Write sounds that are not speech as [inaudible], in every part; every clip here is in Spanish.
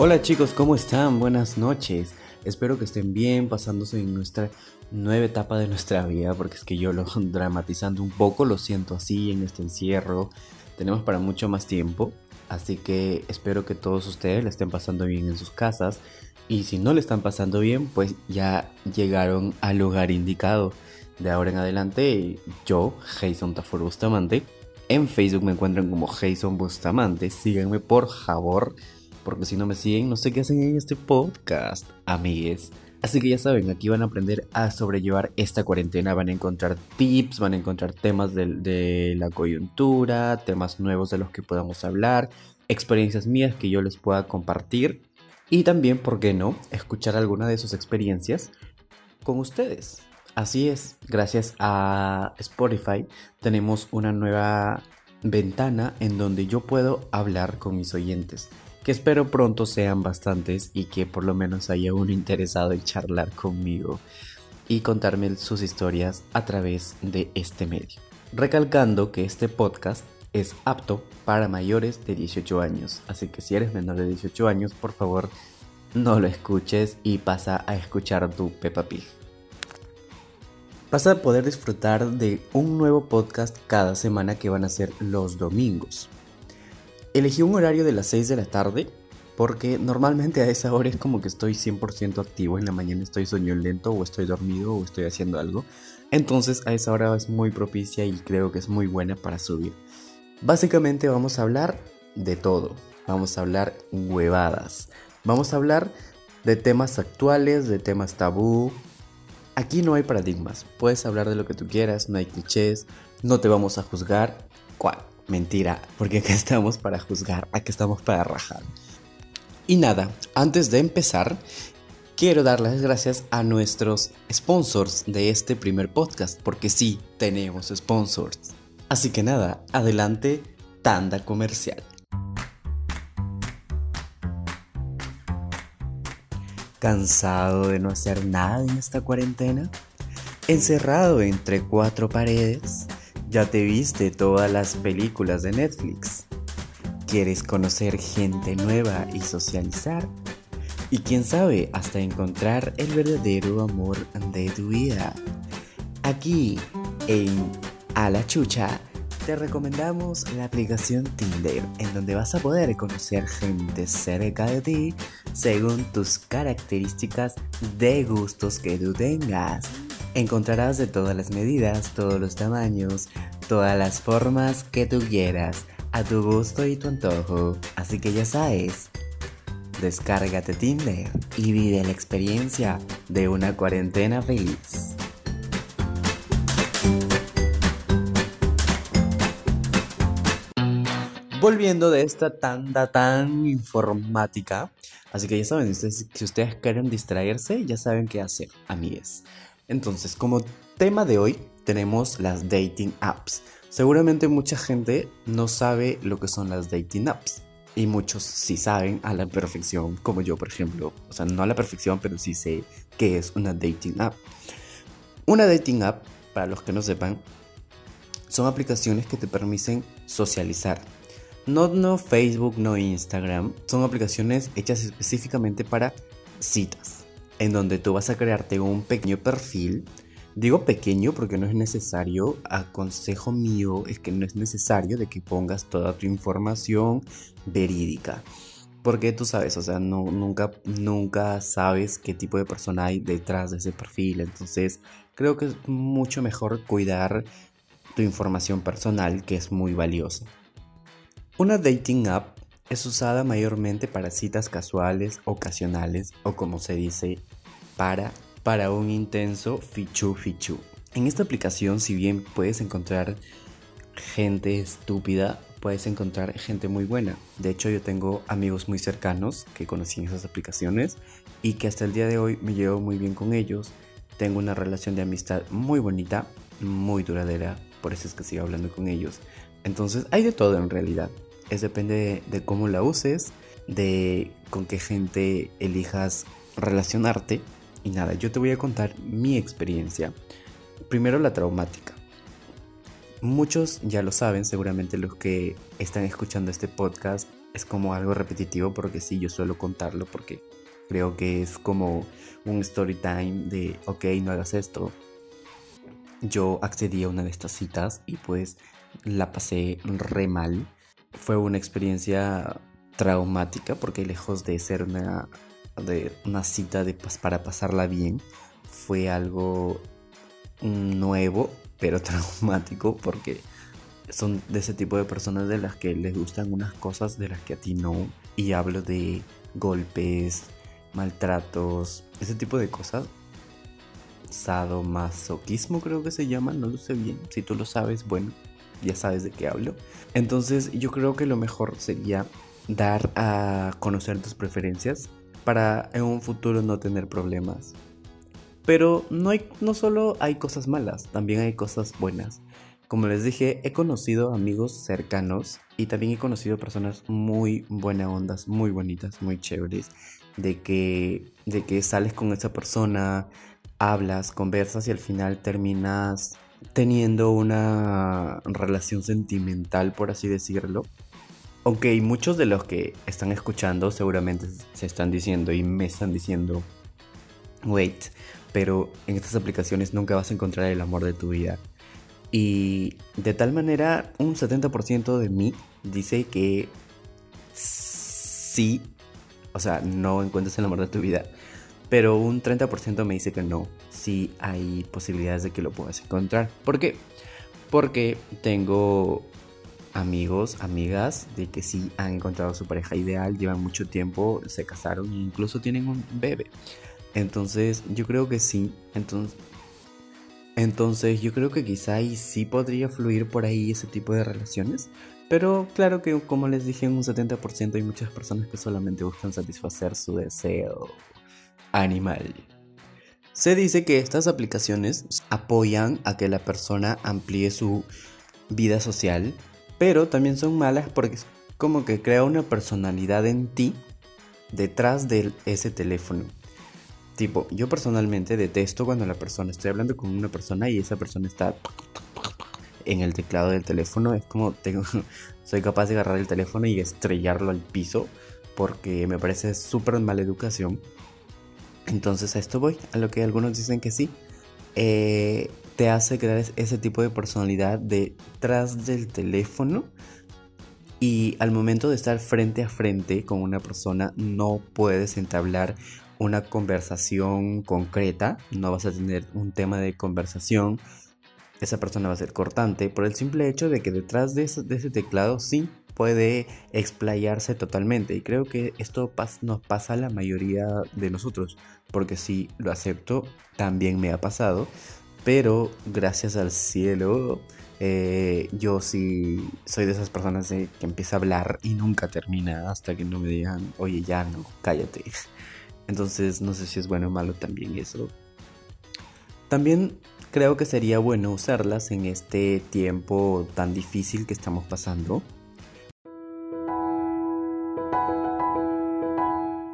Hola chicos, ¿cómo están? Buenas noches. Espero que estén bien, pasándose en nuestra nueva etapa de nuestra vida, porque es que yo lo [laughs] dramatizando un poco, lo siento así en este encierro. Tenemos para mucho más tiempo, así que espero que todos ustedes le estén pasando bien en sus casas. Y si no le están pasando bien, pues ya llegaron al lugar indicado. De ahora en adelante, yo, Jason Tafor Bustamante, en Facebook me encuentran como Jason Bustamante. Síganme por favor porque si no me siguen, no sé qué hacen en este podcast, amigues. Así que ya saben, aquí van a aprender a sobrellevar esta cuarentena, van a encontrar tips, van a encontrar temas de, la coyuntura, temas nuevos de los que podamos hablar, experiencias mías que yo les pueda compartir y también, ¿por qué no?, escuchar alguna de sus experiencias con ustedes. Así es, gracias a Spotify tenemos una nueva ventana en donde yo puedo hablar con mis oyentes que espero pronto sean bastantes y que por lo menos haya uno interesado en charlar conmigo y contarme sus historias a través de este medio. Recalcando que este podcast es apto para mayores de 18 años, así que si eres menor de 18 años, por favor no lo escuches y pasa a escuchar tu Peppa Pig. Vas a poder disfrutar de un nuevo podcast cada semana que van a ser los domingos. Elegí un horario de las 6 de la tarde porque normalmente a esa hora es como que estoy 100% activo. En la mañana estoy lento o estoy dormido o estoy haciendo algo. Entonces a esa hora es muy propicia y creo que es muy buena para subir. Básicamente vamos a hablar de todo. Vamos a hablar huevadas. Vamos a hablar de temas actuales, de temas tabú. Aquí no hay paradigmas. Puedes hablar de lo que tú quieras, no hay clichés, no te vamos a juzgar. ¿Cuál? Mentira, porque acá estamos para juzgar, acá estamos para rajar. Y nada, antes de empezar, quiero dar las gracias a nuestros sponsors de este primer podcast, porque sí, tenemos sponsors. Así que nada, adelante, tanda comercial. ¿Cansado de no hacer nada en esta cuarentena? ¿Encerrado entre cuatro paredes? ¿Ya te viste todas las películas de Netflix? ¿Quieres conocer gente nueva y socializar? Y quién sabe, hasta encontrar el verdadero amor de tu vida. Aquí, en A la Chucha, te recomendamos la aplicación Tinder, en donde vas a poder conocer gente cerca de ti según tus características de gustos que tú tengas. Encontrarás de todas las medidas, todos los tamaños, todas las formas que tú quieras, a tu gusto y tu antojo. Así que ya sabes, descárgate Tinder y vive la experiencia de una cuarentena feliz. Volviendo de esta tanda tan informática, así que ya saben, si ustedes quieren distraerse, ya saben qué hacer, amigues. Entonces, como tema de hoy tenemos las dating apps. Seguramente mucha gente no sabe lo que son las dating apps. Y muchos sí saben a la perfección, como yo, por ejemplo. O sea, no a la perfección, pero sí sé qué es una dating app. Una dating app, para los que no sepan, son aplicaciones que te permiten socializar. No, no Facebook, no Instagram. Son aplicaciones hechas específicamente para citas en donde tú vas a crearte un pequeño perfil. Digo pequeño porque no es necesario, a consejo mío es que no es necesario de que pongas toda tu información verídica. Porque tú sabes, o sea, no, nunca, nunca sabes qué tipo de persona hay detrás de ese perfil. Entonces, creo que es mucho mejor cuidar tu información personal, que es muy valiosa. Una dating app es usada mayormente para citas casuales, ocasionales o como se dice, para, para un intenso fichu fichu. En esta aplicación, si bien puedes encontrar gente estúpida, puedes encontrar gente muy buena. De hecho, yo tengo amigos muy cercanos que conocí en esas aplicaciones y que hasta el día de hoy me llevo muy bien con ellos. Tengo una relación de amistad muy bonita, muy duradera, por eso es que sigo hablando con ellos. Entonces, hay de todo en realidad. Es depende de, cómo la uses, de con qué gente elijas relacionarte. Y nada, yo te voy a contar mi experiencia. Primero la traumática. Muchos ya lo saben, seguramente los que están escuchando este podcast es como algo repetitivo porque sí, yo suelo contarlo porque creo que es como un story time de, ok, no hagas esto. Yo accedí a una de estas citas y pues la pasé re mal. Fue una experiencia traumática porque lejos de ser una, de una cita de, para pasarla bien, fue algo nuevo pero [laughs] traumático porque son de ese tipo de personas de las que les gustan unas cosas de las que a ti no. Y hablo de golpes, maltratos, ese tipo de cosas. Sadomasoquismo creo que se llama, no lo sé bien. Si tú lo sabes, bueno, ya sabes de qué hablo. Entonces yo creo que lo mejor sería dar a conocer tus preferencias para en un futuro no tener problemas. Pero no, hay, no solo hay cosas malas, también hay cosas buenas. Como les dije, he conocido amigos cercanos y también he conocido personas muy buena ondas, muy bonitas, muy chéveres, de que, de que sales con esa persona, hablas, conversas y al final terminas teniendo una relación sentimental, por así decirlo. Ok, muchos de los que están escuchando seguramente se están diciendo y me están diciendo, wait, pero en estas aplicaciones nunca vas a encontrar el amor de tu vida. Y de tal manera, un 70% de mí dice que sí, o sea, no encuentras el amor de tu vida. Pero un 30% me dice que no, sí hay posibilidades de que lo puedas encontrar. ¿Por qué? Porque tengo amigos, amigas de que sí han encontrado su pareja ideal, llevan mucho tiempo, se casaron e incluso tienen un bebé. Entonces, yo creo que sí. Entonces, yo creo que quizá ahí sí podría fluir por ahí ese tipo de relaciones. Pero claro que como les dije, en un 70% hay muchas personas que solamente buscan satisfacer su deseo animal. Se dice que estas aplicaciones apoyan a que la persona amplíe su vida social, pero también son malas porque es como que crea una personalidad en ti detrás de ese teléfono. Tipo, yo personalmente detesto cuando la persona, estoy hablando con una persona y esa persona está en el teclado del teléfono. Es como tengo, [laughs] soy capaz de agarrar el teléfono y estrellarlo al piso porque me parece súper mala educación. Entonces a esto voy, a lo que algunos dicen que sí. Eh, te hace crear ese tipo de personalidad detrás del teléfono y al momento de estar frente a frente con una persona no puedes entablar una conversación concreta, no vas a tener un tema de conversación, esa persona va a ser cortante por el simple hecho de que detrás de ese, teclado sí puede explayarse totalmente y creo que esto nos pasa a la mayoría de nosotros porque si lo acepto también me ha pasado pero gracias al cielo eh, yo sí soy de esas personas que empieza a hablar y nunca termina hasta que no me digan oye ya no cállate [laughs] entonces no sé si es bueno o malo también eso. También creo que sería bueno usarlas en este tiempo tan difícil que estamos pasando.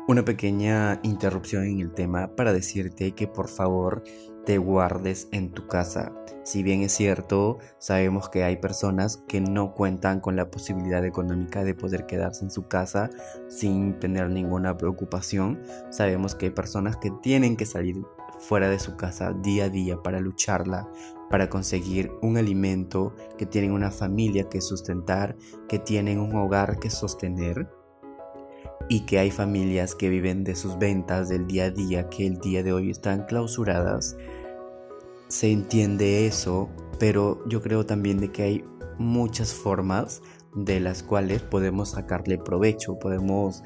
Una pequeña interrupción en el tema para decirte que por favor te guardes en tu casa. Si bien es cierto, sabemos que hay personas que no cuentan con la posibilidad económica de poder quedarse en su casa sin tener ninguna preocupación. Sabemos que hay personas que tienen que salir fuera de su casa día a día para lucharla, para conseguir un alimento, que tienen una familia que sustentar, que tienen un hogar que sostener y que hay familias que viven de sus ventas del día a día que el día de hoy están clausuradas. Se entiende eso, pero yo creo también de que hay muchas formas de las cuales podemos sacarle provecho, podemos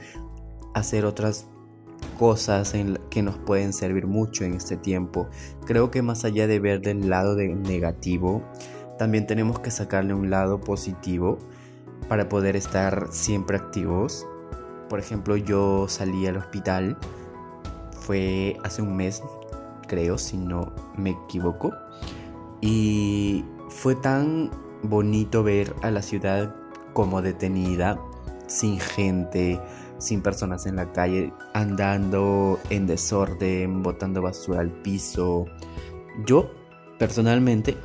hacer otras cosas que nos pueden servir mucho en este tiempo. Creo que más allá de ver del lado de negativo, también tenemos que sacarle un lado positivo para poder estar siempre activos por ejemplo, yo salí al hospital, fue hace un mes, creo, si no me equivoco, y fue tan bonito ver a la ciudad como detenida, sin gente, sin personas en la calle, andando en desorden, botando basura al piso. Yo, personalmente,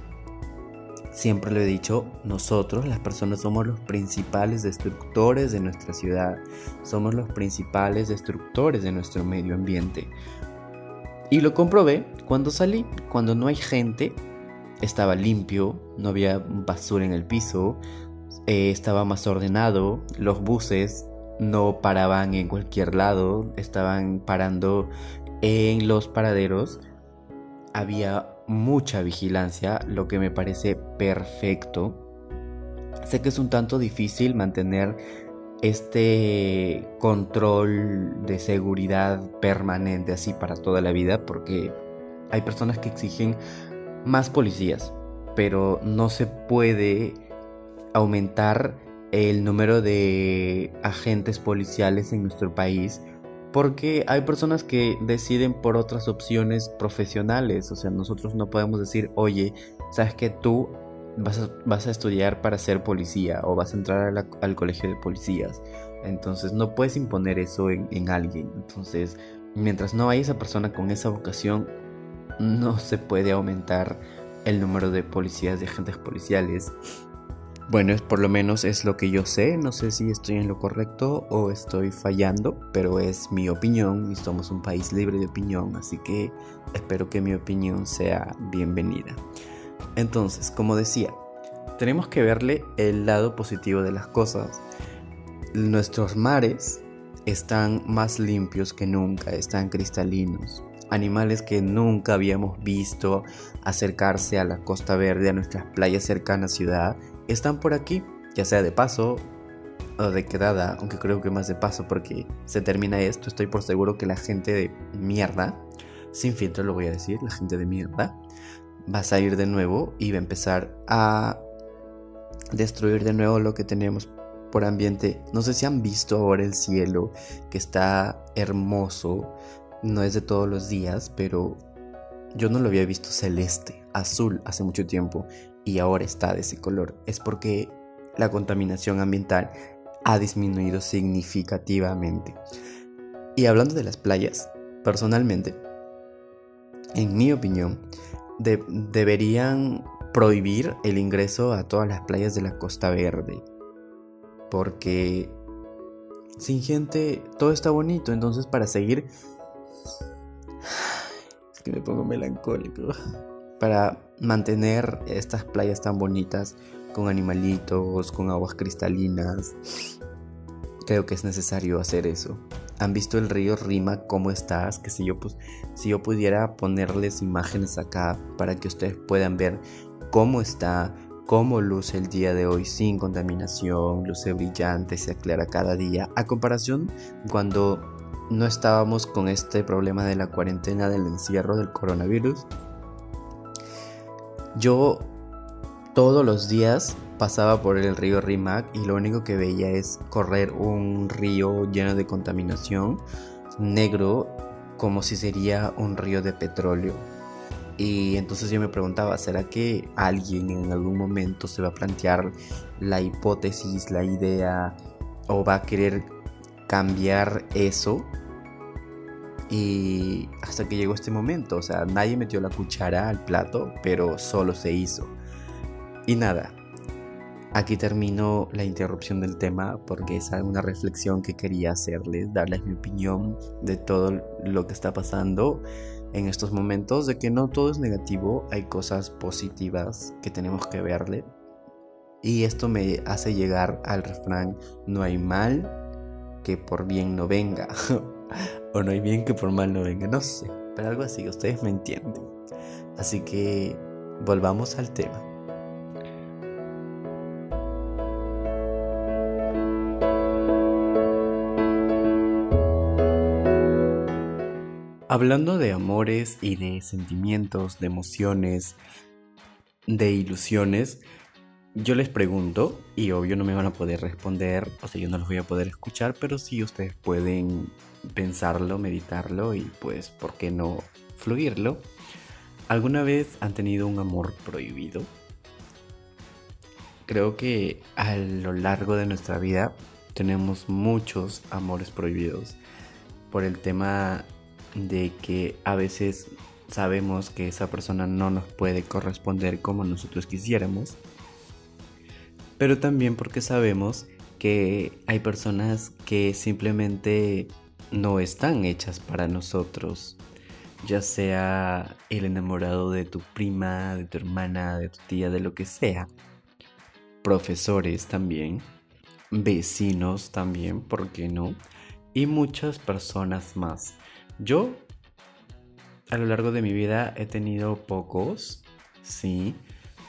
siempre lo he dicho, nosotros las personas somos los principales destructores de nuestra ciudad, somos los principales destructores de nuestro medio ambiente. Y lo comprobé cuando salí, cuando no hay gente, estaba limpio, no había basura en el piso, eh, estaba más ordenado, los buses no paraban en cualquier lado, estaban parando en los paraderos, había mucha vigilancia, lo que me parece perfecto. Sé que es un tanto difícil mantener este control de seguridad permanente así para toda la vida porque hay personas que exigen más policías, pero no se puede aumentar el número de agentes policiales en nuestro país porque hay personas que deciden por otras opciones profesionales, o sea, nosotros no podemos decir, oye, sabes que tú vas a, estudiar para ser policía o vas a entrar al colegio de policías, entonces no puedes imponer eso en, en alguien, entonces mientras no hay esa persona con esa vocación, no se puede aumentar el número de policías, de agentes policiales. Bueno, por lo menos es lo que yo sé, no sé si estoy en lo correcto o estoy fallando, pero es mi opinión y somos un país libre de opinión, así que espero que mi opinión sea bienvenida. Entonces, como decía, tenemos que verle el lado positivo de las cosas. Nuestros mares están más limpios que nunca, están cristalinos animales que nunca habíamos visto acercarse a la costa verde, a nuestras playas cercanas a ciudad, están por aquí, ya sea de paso o de quedada, aunque creo que más de paso porque se termina esto, estoy por seguro que la gente de mierda, sin filtro lo voy a decir, la gente de mierda, va a salir de nuevo y va a empezar a destruir de nuevo lo que tenemos por ambiente. No sé si han visto ahora el cielo, que está hermoso, no es de todos los días, pero yo no lo había visto celeste, azul hace mucho tiempo y ahora está de ese color. Es porque la contaminación ambiental ha disminuido significativamente. Y hablando de las playas, personalmente, en mi opinión, deberían prohibir el ingreso a todas las playas de la Costa Verde. Porque sin gente todo está bonito, entonces para seguir es que me pongo melancólico. Para mantener estas playas tan bonitas, con animalitos, con aguas cristalinas, creo que es necesario hacer eso. ¿Han visto el río Rima cómo estás? Que si yo, pues, si yo pudiera ponerles imágenes acá para que ustedes puedan ver cómo está, cómo luce el día de hoy sin contaminación, luce brillante, se aclara cada día, a comparación cuando no estábamos con este problema de la cuarentena, del encierro, del coronavirus. Yo todos los días pasaba por el río Rimac y lo único que veía es correr un río lleno de contaminación, negro, como si sería un río de petróleo. Y entonces yo me preguntaba, ¿será que alguien en algún momento se va a plantear la hipótesis, la idea, o va a querer cambiar eso. Y hasta que llegó este momento, o sea, nadie metió la cuchara al plato, pero solo se hizo. Y nada, aquí termino la interrupción del tema porque es una reflexión que quería hacerles, darles mi opinión de todo lo que está pasando en estos momentos, de que no todo es negativo, hay cosas positivas que tenemos que verle. Y esto me hace llegar al refrán, no hay mal que por bien no venga. [laughs] o no hay bien que por mal no venga, no sé. Pero algo así, ustedes me entienden. Así que volvamos al tema. Hablando de amores y de sentimientos, de emociones, de ilusiones, yo les pregunto, y obvio no me van a poder responder, o sea, yo no los voy a poder escuchar, pero sí ustedes pueden pensarlo, meditarlo y pues, ¿por qué no fluirlo? ¿Alguna vez han tenido un amor prohibido? Creo que a lo largo de nuestra vida tenemos muchos amores prohibidos por el tema de que a veces sabemos que esa persona no nos puede corresponder como nosotros quisiéramos, pero también porque sabemos que hay personas que simplemente no están hechas para nosotros, ya sea el enamorado de tu prima, de tu hermana, de tu tía, de lo que sea, profesores también, vecinos también, ¿por qué no? Y muchas personas más. Yo a lo largo de mi vida he tenido pocos, sí,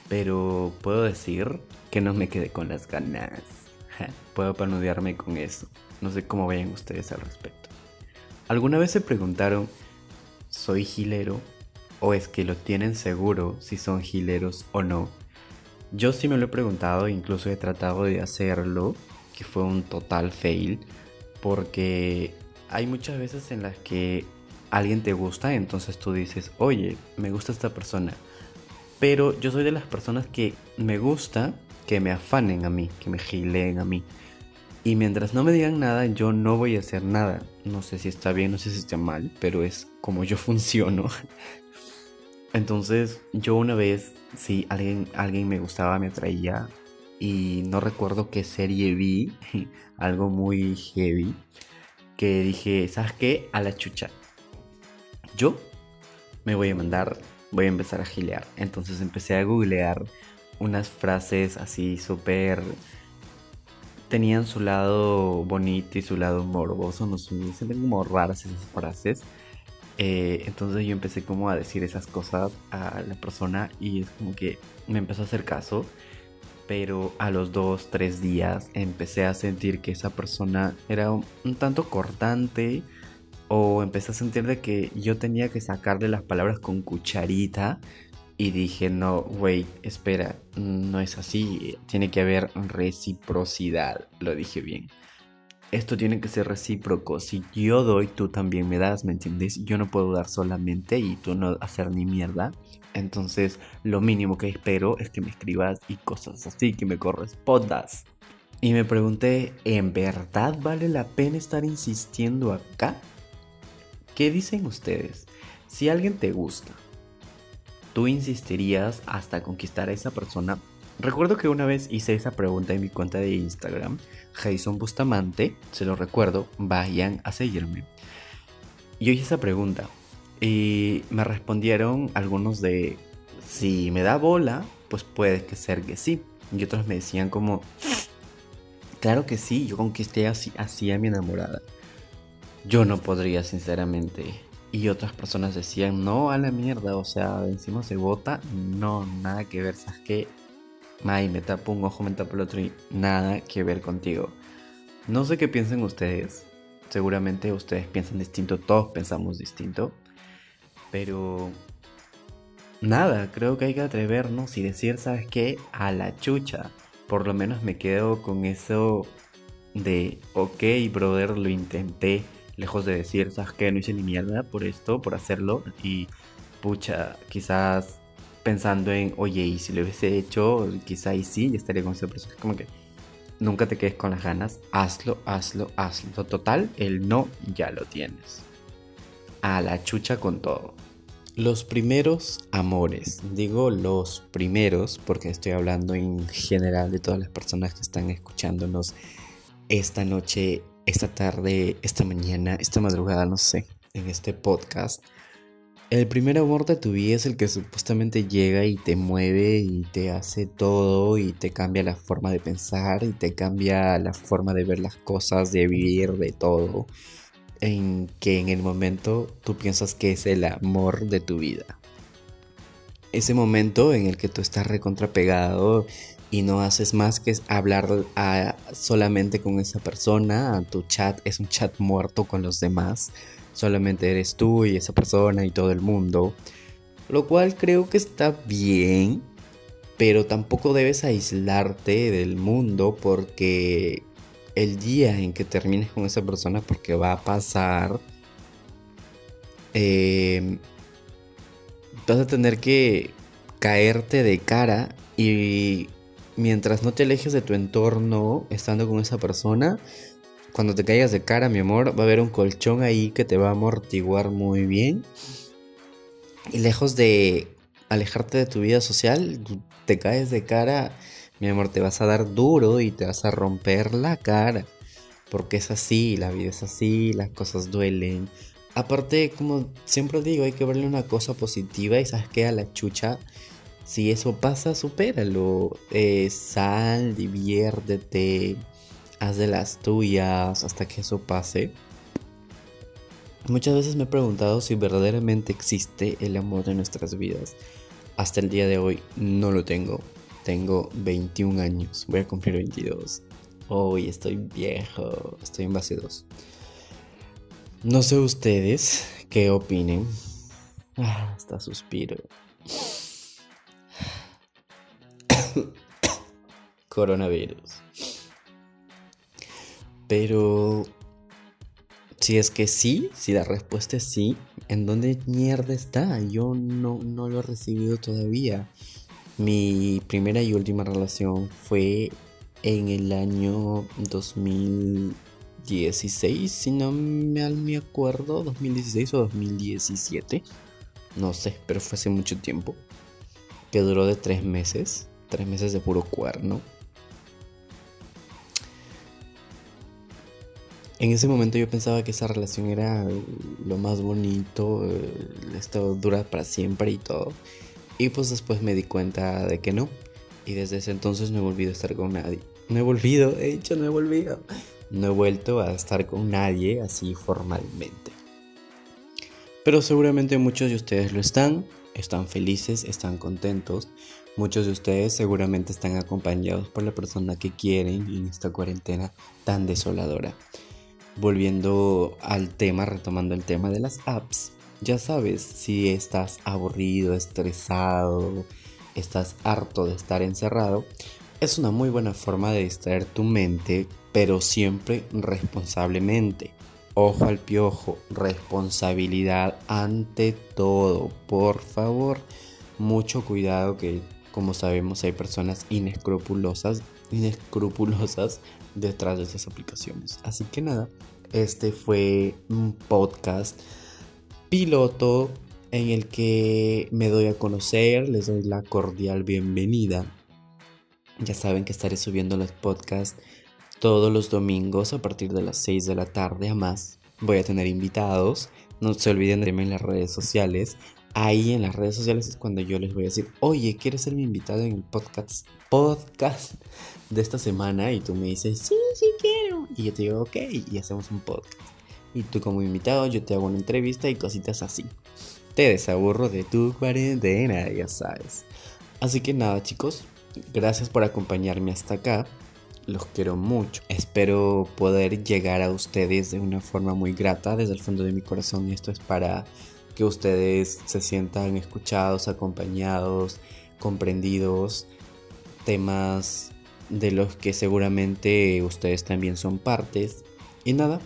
pero puedo decir que no me quedé con las ganas. puedo panudearme con eso. No sé cómo vayan ustedes al respecto. ¿Alguna vez se preguntaron, ¿soy gilero? ¿O es que lo tienen seguro si son gileros o no? Yo sí me lo he preguntado, incluso he tratado de hacerlo, que fue un total fail, porque hay muchas veces en las que alguien te gusta, entonces tú dices, oye, me gusta esta persona. Pero yo soy de las personas que me gusta que me afanen a mí, que me gileen a mí. Y mientras no me digan nada, yo no voy a hacer nada. No sé si está bien, no sé si está mal, pero es como yo [laughs] funciono. Entonces, yo una vez, si alguien, alguien me gustaba, me atraía, y no recuerdo qué serie vi, [laughs] algo muy heavy, que dije, ¿sabes qué? A la chucha yo me voy a mandar, voy a empezar a gilear. Entonces empecé a googlear unas frases así súper... Tenían su lado bonito y su lado morboso, no sé, se ven como raras esas frases. Eh, entonces yo empecé como a decir esas cosas a la persona y es como que me empezó a hacer caso. Pero a los dos, tres días empecé a sentir que esa persona era un tanto cortante, o empecé a sentir de que yo tenía que sacarle las palabras con cucharita y dije, no, güey, espera, no es así, tiene que haber reciprocidad, lo dije bien. Esto tiene que ser recíproco, si yo doy, tú también me das, ¿me entiendes? Yo no puedo dar solamente y tú no hacer ni mierda. Entonces, lo mínimo que espero es que me escribas y cosas así, que me correspondas. Y me pregunté, ¿en verdad vale la pena estar insistiendo acá? ¿Qué dicen ustedes? Si alguien te gusta, ¿tú insistirías hasta conquistar a esa persona? Recuerdo que una vez hice esa pregunta en mi cuenta de Instagram, Jason Bustamante, se lo recuerdo, vayan a seguirme. Yo hice esa pregunta y me respondieron algunos de, si me da bola, pues puede que ser que sí. Y otros me decían como, claro que sí, yo conquisté así, así a mi enamorada. Yo no podría, sinceramente. Y otras personas decían, no, a la mierda, o sea, encima se vota. No, nada que ver, ¿sabes qué? May, me tapo un ojo, me tapo el otro y nada que ver contigo. No sé qué piensen ustedes. Seguramente ustedes piensan distinto, todos pensamos distinto. Pero nada, creo que hay que atrevernos y decir, ¿sabes qué? A la chucha. Por lo menos me quedo con eso de, ok, brother, lo intenté lejos de decir, ¿sabes qué? No hice ni mierda por esto, por hacerlo. Y pucha, quizás pensando en, oye, y si lo hubiese hecho, quizá y sí, ya estaría con esa persona. Como que nunca te quedes con las ganas, hazlo, hazlo, hazlo. Total, el no ya lo tienes. A la chucha con todo. Los primeros amores, digo los primeros porque estoy hablando en general de todas las personas que están escuchándonos esta noche esta tarde, esta mañana, esta madrugada, no sé, en este podcast. El primer amor de tu vida es el que supuestamente llega y te mueve y te hace todo y te cambia la forma de pensar y te cambia la forma de ver las cosas, de vivir, de todo. En que en el momento tú piensas que es el amor de tu vida. Ese momento en el que tú estás recontrapegado y no haces más que hablar solamente con esa persona, tu chat es un chat muerto con los demás, solamente eres tú y esa persona y todo el mundo, lo cual creo que está bien, pero tampoco debes aislarte del mundo porque el día en que termines con esa persona, porque va a pasar, eh, vas a tener que caerte de cara y mientras no te alejes de tu entorno estando con esa persona, cuando te caigas de cara, mi amor, va a haber un colchón ahí que te va a amortiguar muy bien. Y lejos de alejarte de tu vida social, te caes de cara, mi amor, te vas a dar duro y te vas a romper la cara. Porque es así, la vida es así, las cosas duelen. Aparte, como siempre digo, hay que verle una cosa positiva y sabes que a la chucha, si eso pasa, supéralo. Eh, sal, diviértete, haz de las tuyas hasta que eso pase. Muchas veces me he preguntado si verdaderamente existe el amor de nuestras vidas. Hasta el día de hoy no lo tengo. Tengo 21 años, voy a cumplir 22. Hoy estoy viejo, estoy en base 2. No sé ustedes qué opinen. Ah, hasta suspiro. Coronavirus. Pero si es que sí, si la respuesta es sí, ¿en dónde mierda está? Yo no, no lo he recibido todavía. Mi primera y última relación fue en el año 2016, si no mal me acuerdo, 2016 o 2017. No sé, pero fue hace mucho tiempo. Que duró de tres meses. Tres meses de puro cuerno. En ese momento yo pensaba que esa relación era lo más bonito, eh, esto dura para siempre y todo. Y pues después me di cuenta de que no. Y desde ese entonces no he volvido a estar con nadie. No he volvido, he dicho no he volvido. No he vuelto a estar con nadie así formalmente. Pero seguramente muchos de ustedes lo están, están felices, están contentos. Muchos de ustedes seguramente están acompañados por la persona que quieren en esta cuarentena tan desoladora volviendo al tema, retomando el tema de las apps, ya sabes, si estás aburrido, estresado, estás harto de estar encerrado, es una muy buena forma de distraer tu mente, pero siempre responsablemente. Ojo al piojo, responsabilidad ante todo, por favor. Mucho cuidado que, como sabemos, hay personas inescrupulosas, inescrupulosas detrás de esas aplicaciones. Así que nada, este fue un podcast piloto en el que me doy a conocer, les doy la cordial bienvenida. Ya saben que estaré subiendo los podcasts todos los domingos a partir de las 6 de la tarde a más. Voy a tener invitados. No se olviden de verme en las redes sociales. Ahí en las redes sociales es cuando yo les voy a decir, oye, ¿quieres ser mi invitado en el podcast, podcast de esta semana? Y tú me dices, sí, sí quiero. Y yo te digo, ok, y hacemos un podcast. Y tú como invitado, yo te hago una entrevista y cositas así. Te desaburro de tu cuarentena, ya sabes. Así que nada, chicos, gracias por acompañarme hasta acá. Los quiero mucho. Espero poder llegar a ustedes de una forma muy grata desde el fondo de mi corazón. Esto es para que ustedes se sientan escuchados, acompañados, comprendidos, temas de los que seguramente ustedes también son partes. Y nada,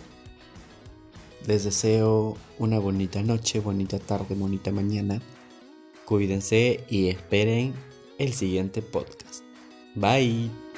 les deseo una bonita noche, bonita tarde, bonita mañana. Cuídense y esperen el siguiente podcast. Bye.